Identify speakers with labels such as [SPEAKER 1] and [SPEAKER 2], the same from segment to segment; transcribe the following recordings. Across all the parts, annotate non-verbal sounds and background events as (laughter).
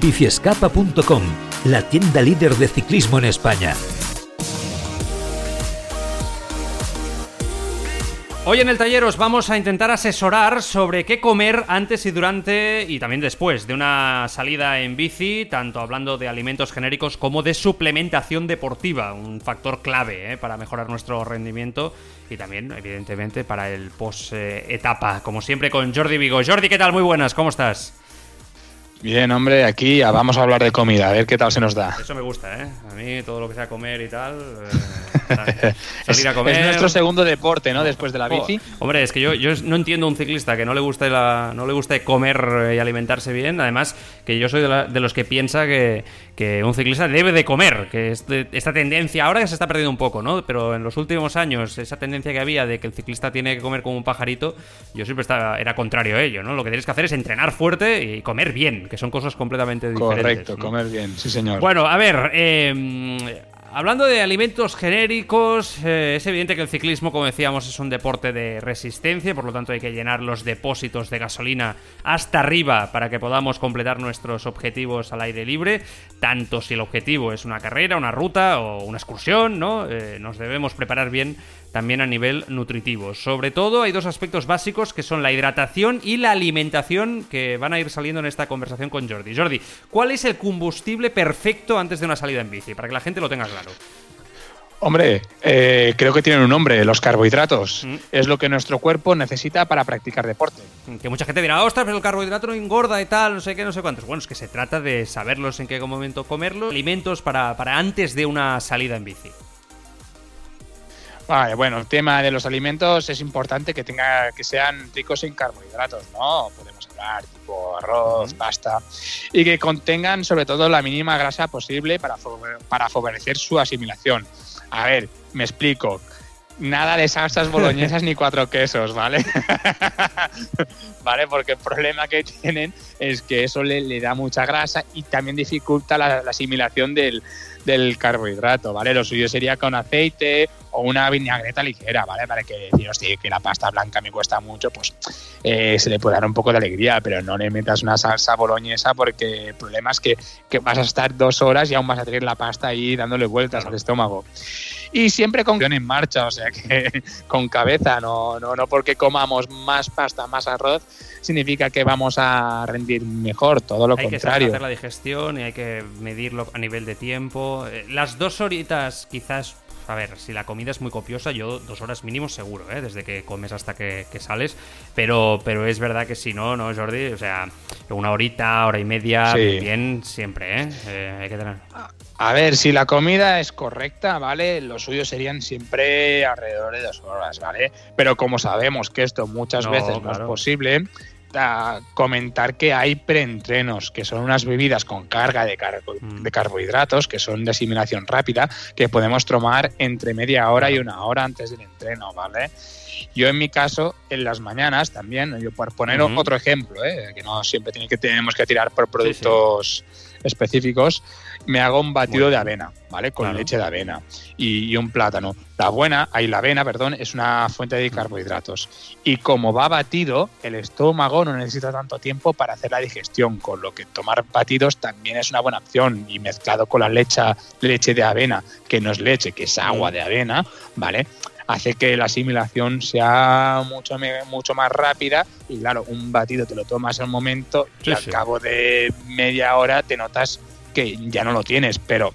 [SPEAKER 1] biciescapa.com, la tienda líder de ciclismo en España.
[SPEAKER 2] Hoy en el taller os vamos a intentar asesorar sobre qué comer antes y durante y también después de una salida en bici, tanto hablando de alimentos genéricos como de suplementación deportiva, un factor clave ¿eh? para mejorar nuestro rendimiento y también, evidentemente, para el post-etapa, como siempre con Jordi Vigo. Jordi, ¿qué tal? Muy buenas, ¿cómo estás?
[SPEAKER 3] Bien, hombre, aquí vamos a hablar de comida, a ver qué tal se nos da.
[SPEAKER 2] Eso me gusta, ¿eh? A mí todo lo que sea comer y tal.
[SPEAKER 3] Eh, (laughs) salir a comer. Es nuestro segundo deporte, ¿no? Después de la bici.
[SPEAKER 2] hombre, es que yo, yo no entiendo a un ciclista que no le guste la, no le guste comer y alimentarse bien. Además, que yo soy de, los que piensa que, que, un ciclista debe de comer. Que esta tendencia, ahora que se está perdiendo un poco, ¿no? Pero en los últimos años, esa tendencia que había de que el ciclista tiene que comer como un pajarito, yo siempre estaba, era contrario a ello, ¿no? Lo que tienes que hacer es entrenar fuerte y comer bien que son cosas completamente diferentes.
[SPEAKER 3] Correcto, comer bien, sí señor.
[SPEAKER 2] Bueno, a ver, eh, Hablando de alimentos genéricos, eh, es evidente que el ciclismo, como decíamos, es un deporte de resistencia, por lo tanto hay que llenar los depósitos de gasolina hasta arriba para que podamos completar nuestros objetivos al aire libre, tanto si el objetivo es una carrera, una ruta o una excursión, ¿no? Eh, nos debemos preparar bien también a nivel nutritivo. Sobre todo hay dos aspectos básicos que son la hidratación y la alimentación que van a ir saliendo en esta conversación con Jordi. Jordi, ¿cuál es el combustible perfecto antes de una salida en bici? Para que la gente lo tenga claro.
[SPEAKER 3] Hombre, eh, creo que tienen un nombre, los carbohidratos. Mm. Es lo que nuestro cuerpo necesita para practicar deporte.
[SPEAKER 2] Que mucha gente dirá, ostras, pero el carbohidrato no engorda y tal, no sé qué, no sé cuántos. Bueno, es que se trata de saberlos en qué momento comerlos. Alimentos para, para antes de una salida en bici.
[SPEAKER 3] Vale, bueno, el tema de los alimentos es importante que tenga que sean ricos en carbohidratos, ¿no? Tipo arroz, pasta y que contengan sobre todo la mínima grasa posible para, para favorecer su asimilación. A ver, me explico. Nada de salsas (laughs) boloñesas ni cuatro quesos, ¿vale? (laughs) ¿Vale? Porque el problema que tienen es que eso le, da mucha grasa y también dificulta la asimilación del, del carbohidrato, ¿vale? Lo suyo sería con aceite o una vinagreta ligera, ¿vale? Para que decir, hostia, que la pasta blanca me cuesta mucho, pues eh, se le puede dar un poco de alegría, pero no le metas una salsa boloñesa porque el problema es que, que vas a estar dos horas y aún vas a tener la pasta ahí dándole vueltas al estómago y siempre con en marcha, o sea que (laughs) con cabeza, no, no, no porque comamos más pasta, más arroz, significa que vamos a rendir mejor, todo lo contrario. Hay que
[SPEAKER 2] hacer la digestión y hay que medirlo a nivel de tiempo. Eh, las dos horitas quizás a ver, si la comida es muy copiosa, yo dos horas mínimo seguro, ¿eh? desde que comes hasta que, sales. Pero, pero es verdad que si no, ¿no, Jordi? O sea, una horita, hora y media, bien siempre, ¿eh? ¿eh? hay que tener.
[SPEAKER 3] A ver, si la comida es correcta, ¿vale? Lo suyo serían siempre alrededor de dos horas, ¿vale? Pero como sabemos que esto muchas veces no es posible, comentar que hay preentrenos, que son unas bebidas con carga de, mm. de, carbohidratos, que son de asimilación rápida, que podemos tomar entre media hora y una hora antes del entreno, ¿vale? Yo en mi caso, en las mañanas también, yo por poner otro ejemplo, ¿eh? que no siempre tiene que, tenemos que tirar por productos específicos, me hago un batido de avena, ¿vale? Con leche de avena y, un plátano. La buena, ahí la avena, perdón, es una fuente de carbohidratos. Y como va batido, el estómago no necesita tanto tiempo para hacer la digestión, con lo que tomar batidos también es una buena opción. Y mezclado con la leche, leche de avena, que no es leche, que es agua de avena, ¿vale? Hace que la asimilación sea mucho, mucho más rápida y claro, un batido te lo tomas al momento y al cabo de media hora te notas que ya no lo tienes, pero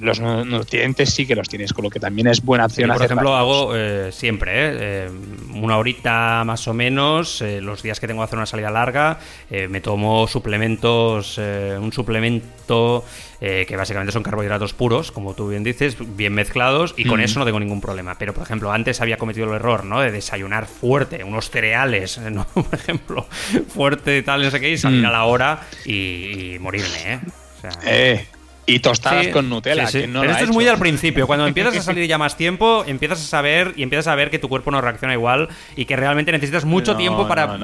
[SPEAKER 3] los nutrientes sí que los tienes, con lo que también es buena opción.
[SPEAKER 2] por ejemplo, hago eh, siempre eh, una horita más o menos, eh, los días que tengo que hacer una salida larga, me tomo suplementos, un suplemento que básicamente son carbohidratos puros, como tú bien dices, bien mezclados, y con eso no tengo ningún problema. Pero, por ejemplo, antes había cometido el error ¿no? de desayunar fuerte, unos cereales, ¿no? (laughs) por ejemplo, fuerte, tal, no sé qué, y salir a la hora y, y morirme, ¿eh?
[SPEAKER 3] eh, Y tostadas con Nutella.
[SPEAKER 2] Pero esto es muy al principio. Cuando (laughs) empiezas a salir ya más tiempo, empiezas a saber y empiezas a ver que tu cuerpo no reacciona igual y que realmente necesitas mucho tiempo para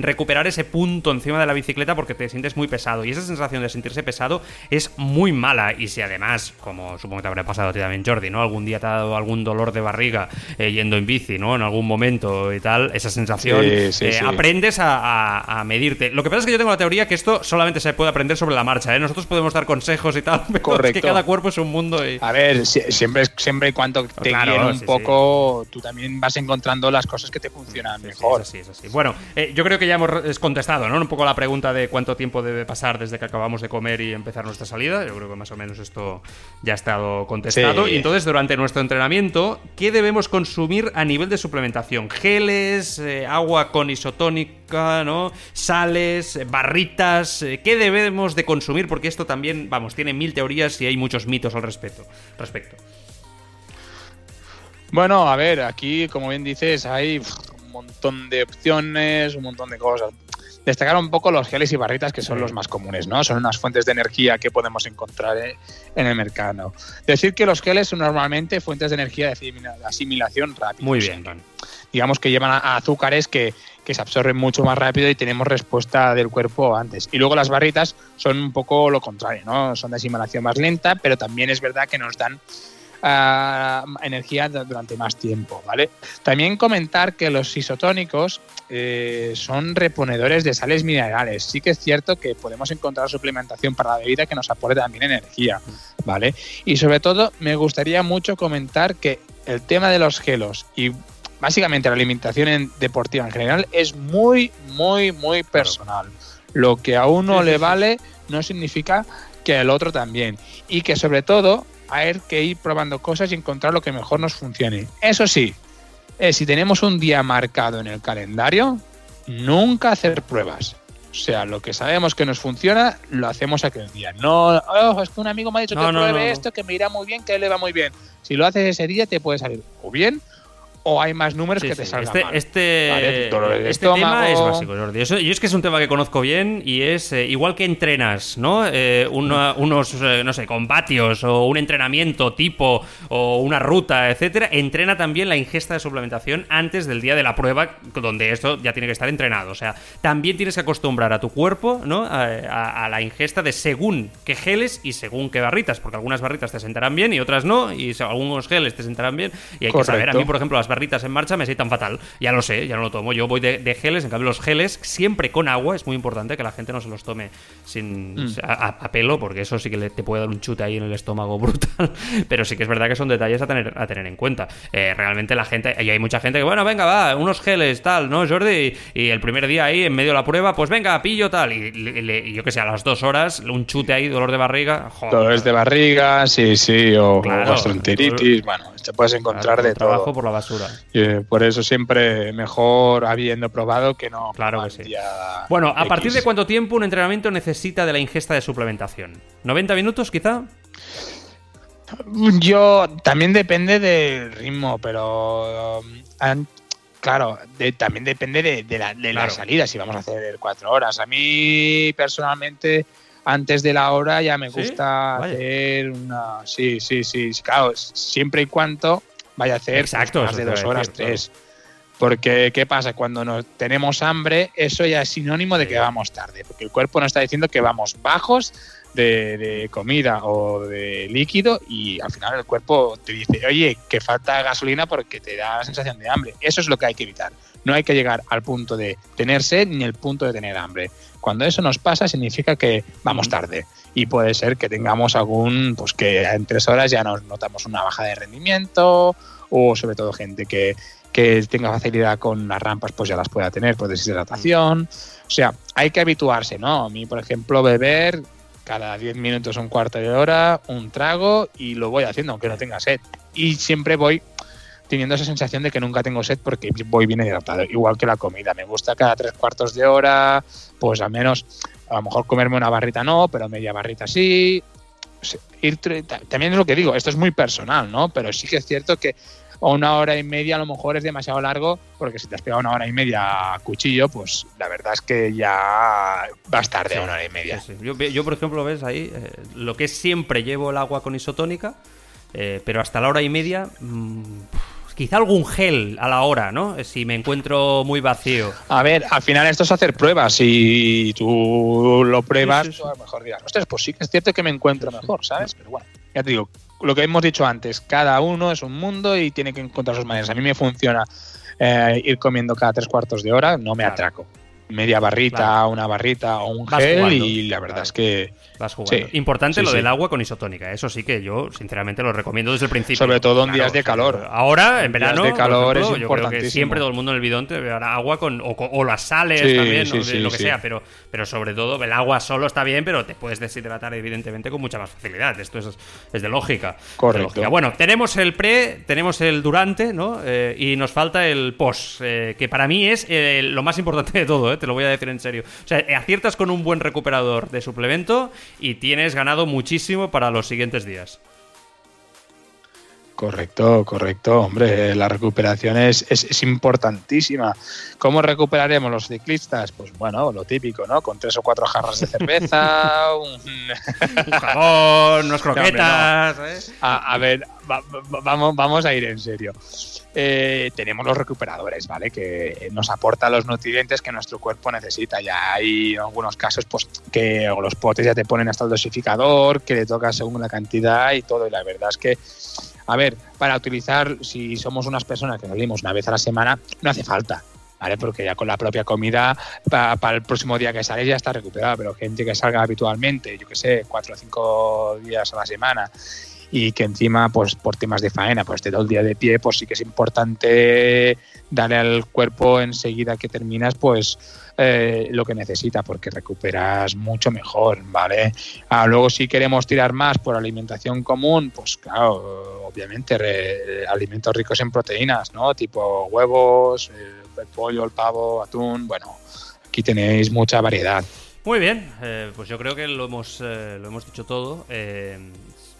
[SPEAKER 2] recuperar ese punto encima de la bicicleta porque te sientes muy pesado. Y esa sensación de sentirse pesado es muy mala. Y si además, como supongo que te habrá pasado a ti también, Jordi, ¿no? Algún día te ha dado algún dolor de barriga eh, yendo en bici, ¿no? En algún momento y tal, esa sensación, eh, aprendes a, medirte. Lo que pasa es que yo tengo la teoría que esto solamente se puede aprender sobre la marcha, ¿eh? Nosotros podemos dar consejos y tal, (laughs) Correcto. que cada cuerpo es un mundo.
[SPEAKER 3] A ver, siempre, siempre y cuando te claro, un poco, tú también vas encontrando las cosas que te funcionan mejor.
[SPEAKER 2] Sí, sí, Bueno, eh, yo creo que ya hemos contestado, ¿no? Un poco la pregunta de cuánto tiempo debe pasar desde que acabamos de comer y empezar nuestra salida. Yo creo que más o menos esto ya ha estado contestado. Y entonces, durante nuestro entrenamiento, ¿qué debemos consumir a nivel de suplementación? Geles, eh, agua con ¿no? Sales, barritas. ¿Qué debemos de consumir? Porque esto también, vamos, tiene mil teorías y hay muchos mitos al respecto. respecto.
[SPEAKER 3] Bueno, a ver, aquí, como bien dices, hay un montón de opciones, un montón de cosas. Destacar un poco los geles y barritas, que son los más comunes, ¿no? Son unas fuentes de energía que podemos encontrar eh, en el mercado. Decir que los geles son normalmente fuentes de energía de asimilación rápida.
[SPEAKER 2] Muy bien,
[SPEAKER 3] Digamos que llevan azúcares que, que se absorben mucho más rápido y tenemos respuesta del cuerpo antes. Y luego las barritas son un poco lo contrario, ¿no? Son de asimilación más lenta, pero también es verdad que nos dan energía durante más tiempo, ¿vale? También comentar que los isotónicos eh, son reponedores de sales minerales. Sí que es cierto que podemos encontrar suplementación para la bebida que nos aporte también energía, ¿vale? Y sobre todo me gustaría mucho comentar que el tema de los gelos y básicamente la alimentación deportiva en general es muy, muy, muy personal. Lo que a uno le vale no significa que al otro también. Y que sobre todo hay que ir probando cosas y encontrar lo que mejor nos funcione. Eso sí, eh, si tenemos un día marcado en el calendario, nunca hacer pruebas. O sea, lo que sabemos que nos funciona, lo hacemos aquel día. No, oh, es que un amigo me ha dicho que pruebe esto, que me irá muy bien, que le va muy bien. Si lo haces ese día, te puede salir o bien o hay más números que te salgan
[SPEAKER 2] este,
[SPEAKER 3] mal.
[SPEAKER 2] Este, este tema es básico, Jordi. Yo, es que es un tema que conozco bien y es eh, igual que entrenas, ¿no? Eh, unos, eh, no sé, combatios o un entrenamiento tipo o una ruta, etcétera. Entrena también la ingesta de suplementación antes del día de la prueba, donde esto ya tiene que estar entrenado. O sea, también tienes que acostumbrar a tu cuerpo, ¿no? A, la ingesta de según qué geles y según qué barritas, porque algunas barritas te sentarán bien y otras no, y algunos geles te sentarán bien. Y hay que saber, a mí, por ejemplo, las barritas en marcha me tan fatal. Ya lo sé, ya no lo tomo. Yo voy de, geles, en cambio los geles siempre con agua. Es muy importante que la gente no se los tome sin mm. a, pelo, porque eso sí que te puede dar un chute ahí en el estómago (laughs) brutal. Pero sí que es verdad que son detalles a tener, a tener en cuenta. Eh, realmente la gente, y hay mucha gente que, bueno, venga, va, unos geles, tal, ¿no, Jordi? Y, el primer día ahí, en medio de la prueba, pues venga, pillo, tal. Y, yo que sé, a las dos horas, un chute ahí, dolor de barriga.
[SPEAKER 3] Dolores de barriga, sí, sí, o, gastroenteritis, bueno, te puedes encontrar de
[SPEAKER 2] todo. Trabajo por la basura.
[SPEAKER 3] Y por eso siempre mejor habiendo probado que no.
[SPEAKER 2] Claro que sí. Bueno, ¿a partir de cuánto tiempo un entrenamiento necesita de la ingesta de suplementación? ¿90 minutos quizá?
[SPEAKER 3] Yo también depende del ritmo, pero um, claro, también depende de, la, salida, si vamos a hacer cuatro horas. A mí personalmente, antes de la hora ya me gusta hacer una... Sí, sí, sí, claro, siempre y cuando vaya a hacer
[SPEAKER 2] Exacto,
[SPEAKER 3] más de dos horas, tres. Porque, ¿qué pasa? Cuando nos tenemos hambre, eso ya es sinónimo de que vamos tarde, porque el cuerpo nos está diciendo que vamos bajos de, comida o de líquido y al final el cuerpo te dice, oye, que falta gasolina porque te da la sensación de hambre. Eso es lo que hay que evitar. No hay que llegar al punto de tener sed ni el punto de tener hambre. Cuando eso nos pasa significa que vamos tarde y puede ser que tengamos algún, pues que en tres horas ya nos notamos una baja de rendimiento o sobre todo gente que, que tenga facilidad con las rampas, pues ya las pueda tener por deshidratación. O sea, hay que habituarse, ¿no? A mí, por ejemplo, beber cada 10 minutos, un cuarto de hora, un trago y lo voy haciendo, aunque no tenga sed. Y siempre voy teniendo esa sensación de que nunca tengo sed porque voy bien hidratado, igual que la comida. Me gusta cada tres cuartos de hora, pues al menos, a lo mejor comerme una barrita no, pero media barrita sí. Ir, también es lo que digo, esto es muy personal, ¿no? Pero sí que es cierto que o una hora y media a lo mejor es demasiado largo, porque si te has pegado una hora y media a cuchillo, pues la verdad es que ya va a estar de una hora y media.
[SPEAKER 2] Yo, por ejemplo, ves ahí, eh, lo que es siempre llevo el agua con isotónica, eh, pero hasta la hora y media... Mm, quizá algún gel a la hora, ¿no? Si me encuentro muy vacío.
[SPEAKER 3] A ver, al final esto es hacer pruebas. y tú lo pruebas, a lo mejor dirás, ostras, pues sí que es cierto que me encuentro mejor, ¿sabes? Pero bueno, ya te digo, lo que hemos dicho antes, cada uno es un mundo y tiene que encontrar sus maneras. A mí me funciona eh, ir comiendo cada tres cuartos de hora, no me atraco media barrita, una barrita o un gel y la verdad es que
[SPEAKER 2] vas jugando. Importante lo del agua con isotónica, eso sí que yo sinceramente lo recomiendo desde el principio.
[SPEAKER 3] Sobre todo en días de calor.
[SPEAKER 2] Ahora en verano de calor es yo creo que siempre todo el mundo en el bidón te dará agua con o, las sales también, lo que sea, pero pero sobre todo el agua solo está bien, pero te puedes deshidratar evidentemente con mucha más facilidad. Esto es, es de lógica.
[SPEAKER 3] Correcto.
[SPEAKER 2] Bueno, tenemos el pre, tenemos el durante, ¿no? Eh, y nos falta el post, eh, que para mí es eh, lo más importante de todo, te lo voy a decir en serio. O sea, aciertas con un buen recuperador de suplemento y tienes ganado muchísimo para los siguientes días.
[SPEAKER 3] Correcto, correcto. Hombre, la recuperación es, es, importantísima. ¿Cómo recuperaremos los ciclistas? Pues bueno, lo típico, ¿no? Con tres o cuatro jarras de cerveza, (laughs) un,
[SPEAKER 2] jabón, unos (laughs) croquetas. ¿eh?
[SPEAKER 3] a, ver, vamos, vamos a ir en serio. Eh, tenemos los recuperadores, ¿vale? Que nos aportan los nutrientes que nuestro cuerpo necesita. Ya hay algunos casos, pues, que los potes ya te ponen hasta el dosificador, que le toca según la cantidad y todo. Y la verdad es que, a ver, para utilizar, si somos unas personas que salimos una vez a la semana, no hace falta. ¿Vale? Porque ya con la propia comida, para, el próximo día que sale ya está recuperada, pero gente que salga habitualmente, yo que sé, cuatro o cinco días a la semana y que encima, pues por temas de faena, pues te todo el día de pie, pues sí que es importante darle al cuerpo enseguida que terminas, pues eh, lo que necesita, porque recuperas mucho mejor, ¿vale? Ah, luego si queremos tirar más por alimentación común, pues claro, obviamente alimentos ricos en proteínas, ¿no? Tipo huevos, el pollo, el pavo, atún, bueno, aquí tenéis mucha variedad.
[SPEAKER 2] Muy bien, eh, pues yo creo que lo hemos, eh, lo hemos dicho todo.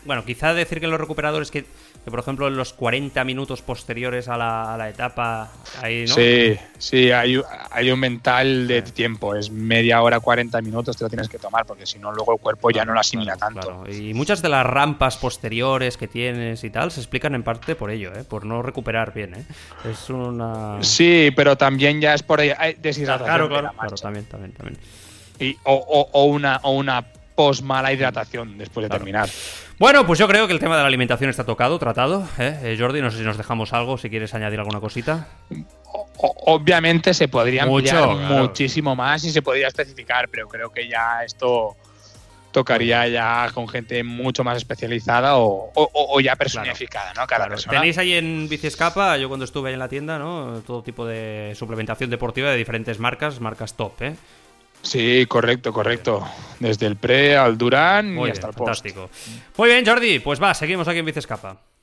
[SPEAKER 2] Bueno, quizá decir que los recuperadores que, por ejemplo, en los 40 minutos posteriores a la, etapa, ahí, ¿no?
[SPEAKER 3] Sí, sí, hay, hay un mental de tiempo, es media hora, 40 minutos te lo tienes que tomar, porque si no, luego el cuerpo ya no lo asimila tanto.
[SPEAKER 2] Y muchas de las rampas posteriores que tienes y tal se explican en parte por ello, ¿eh? por no recuperar bien. ¿eh? Es una.
[SPEAKER 3] Sí, pero también ya es por deshidratación.
[SPEAKER 2] Claro, claro, claro, también, también, también.
[SPEAKER 3] Y, o, o, una, o una post mala hidratación después de terminar.
[SPEAKER 2] Bueno, pues yo creo que el tema de la alimentación está tocado, tratado. ¿eh? eh Jordi, no sé si nos dejamos algo, si quieres añadir alguna cosita.
[SPEAKER 3] obviamente se podría ampliar muchísimo más y se podría especificar, pero creo que ya esto tocaría ya con gente mucho más especializada o, ya personificada, ¿no? Cada persona.
[SPEAKER 2] Tenéis ahí en Biciescapa, yo cuando estuve ahí en la tienda, ¿no? Todo tipo de suplementación deportiva de diferentes marcas, marcas top, ¿eh?
[SPEAKER 3] Sí, correcto, correcto. Desde el pre al Durán y hasta el post.
[SPEAKER 2] Fantástico. Muy bien, Jordi. Pues va, seguimos aquí en Vicescapa.